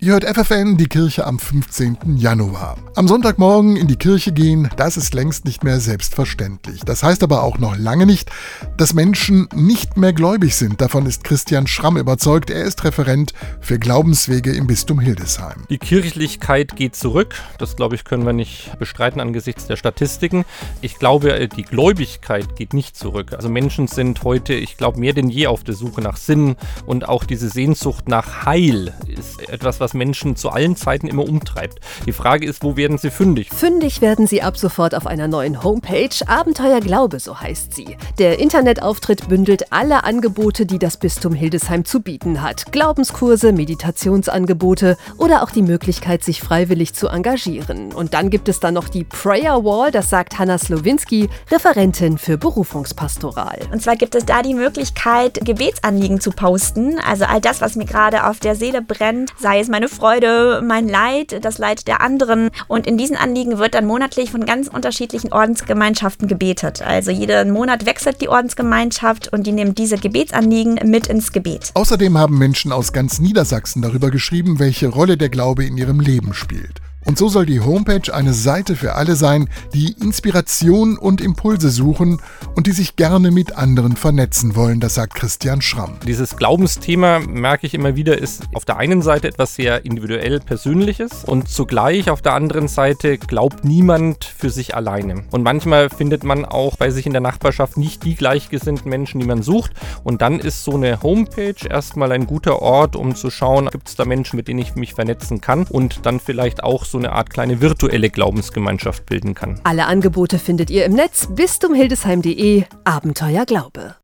Ihr hört FFN, die Kirche am 15. Januar. Am Sonntagmorgen in die Kirche gehen, das ist längst nicht mehr selbstverständlich. Das heißt aber auch noch lange nicht, dass Menschen nicht mehr gläubig sind. Davon ist Christian Schramm überzeugt. Er ist Referent für Glaubenswege im Bistum Hildesheim. Die Kirchlichkeit geht zurück. Das, glaube ich, können wir nicht bestreiten angesichts der Statistiken. Ich glaube, die Gläubigkeit geht nicht zurück. Also Menschen sind heute, ich glaube, mehr denn je auf der Suche nach Sinn und auch diese Sehnsucht nach Heil ist etwas, was Menschen zu allen Zeiten immer umtreibt. Die Frage ist, wo werden sie fündig? Fündig werden sie ab sofort auf einer neuen Homepage. Abenteuer Glaube, so heißt sie. Der Internetauftritt bündelt alle Angebote, die das Bistum Hildesheim zu bieten hat. Glaubenskurse, Meditationsangebote oder auch die Möglichkeit, sich freiwillig zu engagieren. Und dann gibt es da noch die Prayer Wall, das sagt Hanna Slowinski, Referentin für Berufungspastoral. Und zwar gibt es da die Möglichkeit, Gebetsanliegen zu posten. Also all das, was mir gerade auf der Seele brennt, sei es mein meine Freude, mein Leid, das Leid der anderen. Und in diesen Anliegen wird dann monatlich von ganz unterschiedlichen Ordensgemeinschaften gebetet. Also jeden Monat wechselt die Ordensgemeinschaft und die nehmen diese Gebetsanliegen mit ins Gebet. Außerdem haben Menschen aus ganz Niedersachsen darüber geschrieben, welche Rolle der Glaube in ihrem Leben spielt. Und so soll die Homepage eine Seite für alle sein, die Inspiration und Impulse suchen und die sich gerne mit anderen vernetzen wollen, das sagt Christian Schramm. Dieses Glaubensthema, merke ich immer wieder, ist auf der einen Seite etwas sehr individuell Persönliches und zugleich auf der anderen Seite glaubt niemand für sich alleine. Und manchmal findet man auch bei sich in der Nachbarschaft nicht die gleichgesinnten Menschen, die man sucht. Und dann ist so eine Homepage erstmal ein guter Ort, um zu schauen, gibt es da Menschen, mit denen ich mich vernetzen kann und dann vielleicht auch so eine Art kleine virtuelle Glaubensgemeinschaft bilden kann. Alle Angebote findet ihr im Netz bistumhildesheim.de Abenteuer Glaube.